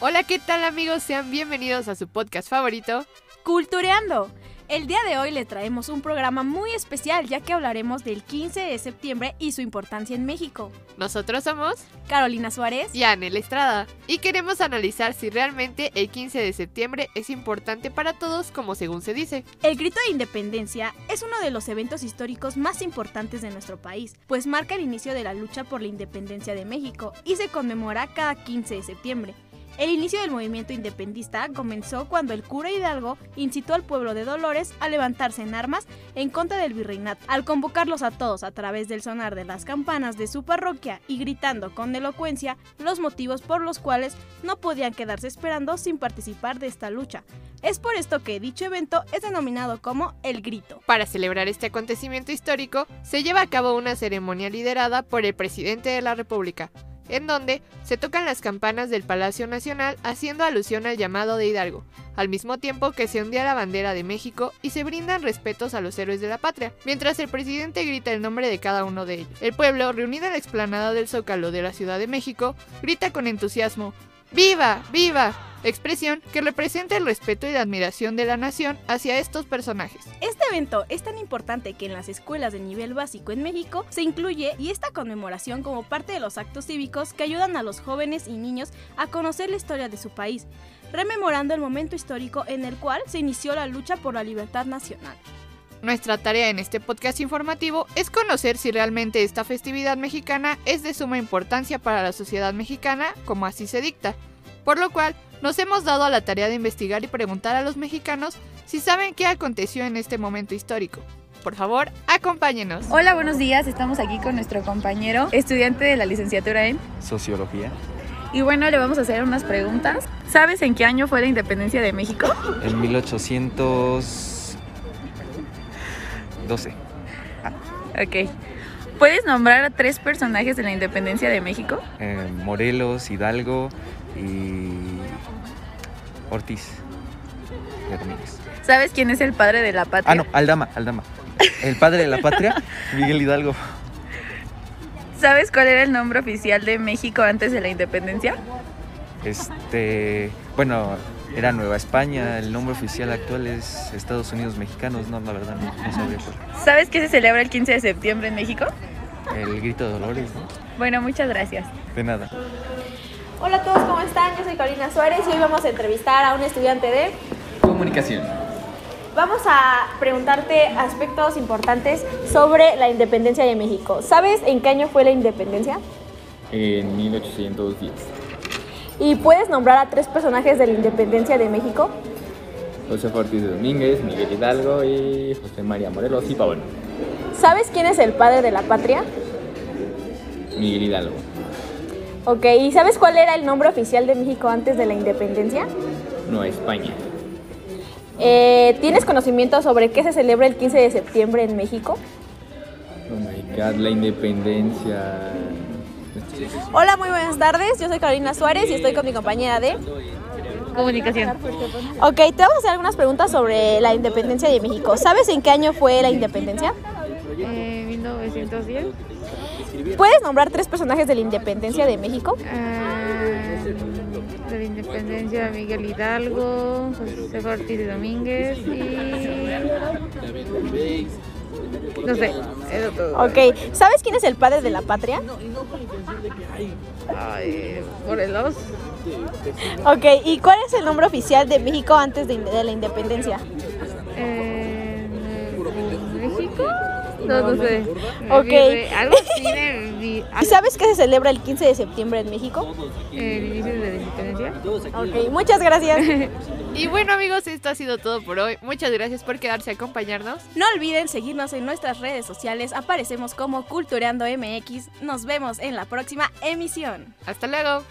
Hola, ¿qué tal amigos? Sean bienvenidos a su podcast favorito, Cultureando. El día de hoy le traemos un programa muy especial ya que hablaremos del 15 de septiembre y su importancia en México. Nosotros somos Carolina Suárez y Anel Estrada y queremos analizar si realmente el 15 de septiembre es importante para todos como según se dice. El grito de independencia es uno de los eventos históricos más importantes de nuestro país, pues marca el inicio de la lucha por la independencia de México y se conmemora cada 15 de septiembre. El inicio del movimiento independista comenzó cuando el cura Hidalgo incitó al pueblo de Dolores a levantarse en armas en contra del virreinato, al convocarlos a todos a través del sonar de las campanas de su parroquia y gritando con elocuencia los motivos por los cuales no podían quedarse esperando sin participar de esta lucha. Es por esto que dicho evento es denominado como el grito. Para celebrar este acontecimiento histórico, se lleva a cabo una ceremonia liderada por el presidente de la República, en donde se tocan las campanas del Palacio Nacional haciendo alusión al llamado de Hidalgo, al mismo tiempo que se hundía la bandera de México y se brindan respetos a los héroes de la patria, mientras el presidente grita el nombre de cada uno de ellos. El pueblo, reunido en la explanada del Zócalo de la Ciudad de México, grita con entusiasmo, ¡Viva! ¡Viva! expresión que representa el respeto y la admiración de la nación hacia estos personajes. Evento es tan importante que en las escuelas de nivel básico en México se incluye y esta conmemoración como parte de los actos cívicos que ayudan a los jóvenes y niños a conocer la historia de su país, rememorando el momento histórico en el cual se inició la lucha por la libertad nacional. Nuestra tarea en este podcast informativo es conocer si realmente esta festividad mexicana es de suma importancia para la sociedad mexicana, como así se dicta, por lo cual nos hemos dado a la tarea de investigar y preguntar a los mexicanos si saben qué aconteció en este momento histórico. Por favor, acompáñenos. Hola, buenos días. Estamos aquí con nuestro compañero, estudiante de la licenciatura en Sociología. Y bueno, le vamos a hacer unas preguntas. ¿Sabes en qué año fue la independencia de México? En 1812. Ok. ¿Puedes nombrar a tres personajes de la independencia de México? Eh, Morelos, Hidalgo y Ortiz de. ¿Sabes quién es el padre de la patria? Ah, no, Aldama, Aldama. El padre de la patria, Miguel Hidalgo. ¿Sabes cuál era el nombre oficial de México antes de la independencia? Este, bueno, era Nueva España, el nombre oficial actual es Estados Unidos Mexicanos, no, la verdad no, no sabría cuál. ¿Sabes qué se celebra el 15 de septiembre en México? El grito de Dolores, ¿no? Bueno, muchas gracias. De nada. Hola a todos, ¿cómo están? Yo soy Carolina Suárez y hoy vamos a entrevistar a un estudiante de... Comunicación. Vamos a preguntarte aspectos importantes sobre la independencia de México. ¿Sabes en qué año fue la independencia? En 1810. ¿Y puedes nombrar a tres personajes de la independencia de México? José Ortiz de Domínguez, Miguel Hidalgo y José María Morelos y Pavón. ¿Sabes quién es el padre de la patria? Miguel Hidalgo. Ok, ¿y sabes cuál era el nombre oficial de México antes de la independencia? Nueva España. Eh, ¿Tienes conocimiento sobre qué se celebra el 15 de septiembre en México? Oh my god, la independencia. Hola, muy buenas tardes. Yo soy Carolina Suárez y estoy con mi compañera de... Comunicación. Ok, te vamos a hacer algunas preguntas sobre la independencia de México. ¿Sabes en qué año fue la independencia? Eh, 1910. ¿Puedes nombrar tres personajes de la independencia de México? Ah, de la independencia Miguel Hidalgo, José Ortiz de Domínguez y... No sé, eso todo. Ok, ¿sabes quién es el padre de la patria? Ay, Morelos. Ok, ¿y cuál es el nombre oficial de México antes de, de la independencia? ¿En México? No, no sé. Ok. Virre- Algo así de vi- ¿Y sabes qué se celebra el 15 de septiembre en México? el inicio de la independencia. Ok, muchas gracias. Y bueno amigos, esto ha sido todo por hoy. Muchas gracias por quedarse a acompañarnos. No olviden seguirnos en nuestras redes sociales. Aparecemos como Cultureando MX. Nos vemos en la próxima emisión. Hasta luego.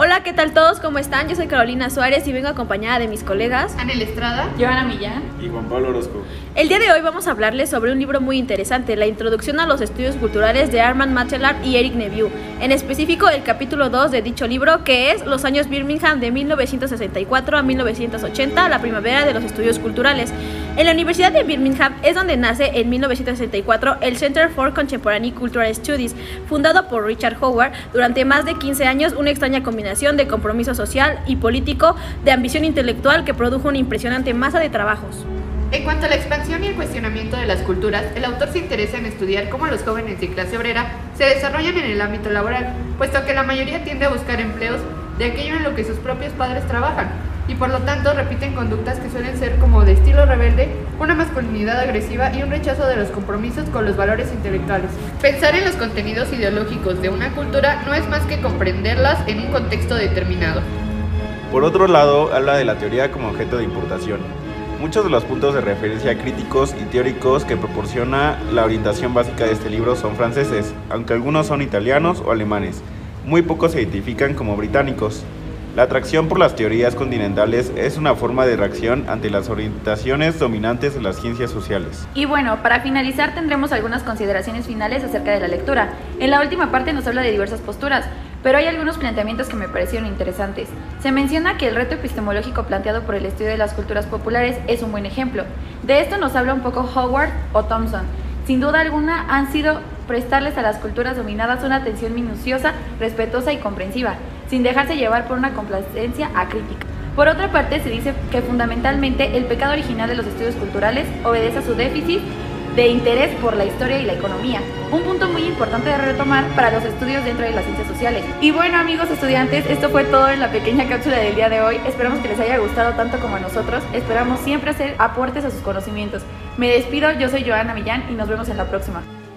Hola, ¿qué tal todos? ¿Cómo están? Yo soy Carolina Suárez y vengo acompañada de mis colegas. Anel Estrada. Joana Millán. Y Juan Pablo Orozco. El día de hoy vamos a hablarles sobre un libro muy interesante, La Introducción a los Estudios Culturales de Armand Matelard y Eric Neveu. En específico, el capítulo 2 de dicho libro, que es Los años Birmingham de 1964 a 1980, la primavera de los estudios culturales. En la Universidad de Birmingham es donde nace en 1964 el Center for Contemporary Cultural Studies, fundado por Richard Howard durante más de 15 años, una extraña combinación de compromiso social y político, de ambición intelectual que produjo una impresionante masa de trabajos. En cuanto a la expansión y el cuestionamiento de las culturas, el autor se interesa en estudiar cómo los jóvenes de clase obrera se desarrollan en el ámbito laboral, puesto que la mayoría tiende a buscar empleos de aquello en lo que sus propios padres trabajan, y por lo tanto repiten conductas que suelen ser como de estilo rebelde, una masculinidad agresiva y un rechazo de los compromisos con los valores intelectuales. Pensar en los contenidos ideológicos de una cultura no es más que comprenderlas en un contexto determinado. Por otro lado, habla de la teoría como objeto de importación. Muchos de los puntos de referencia críticos y teóricos que proporciona la orientación básica de este libro son franceses, aunque algunos son italianos o alemanes. Muy pocos se identifican como británicos. La atracción por las teorías continentales es una forma de reacción ante las orientaciones dominantes de las ciencias sociales. Y bueno, para finalizar tendremos algunas consideraciones finales acerca de la lectura. En la última parte nos habla de diversas posturas, pero hay algunos planteamientos que me parecieron interesantes. Se menciona que el reto epistemológico planteado por el estudio de las culturas populares es un buen ejemplo. De esto nos habla un poco Howard o Thompson. Sin duda alguna han sido prestarles a las culturas dominadas una atención minuciosa, respetuosa y comprensiva, sin dejarse llevar por una complacencia acrítica. Por otra parte, se dice que fundamentalmente el pecado original de los estudios culturales obedece a su déficit de interés por la historia y la economía, un punto muy importante de retomar para los estudios dentro de las ciencias sociales. Y bueno amigos estudiantes, esto fue todo en la pequeña cápsula del día de hoy, esperamos que les haya gustado tanto como a nosotros, esperamos siempre hacer aportes a sus conocimientos. Me despido, yo soy Joana Millán y nos vemos en la próxima.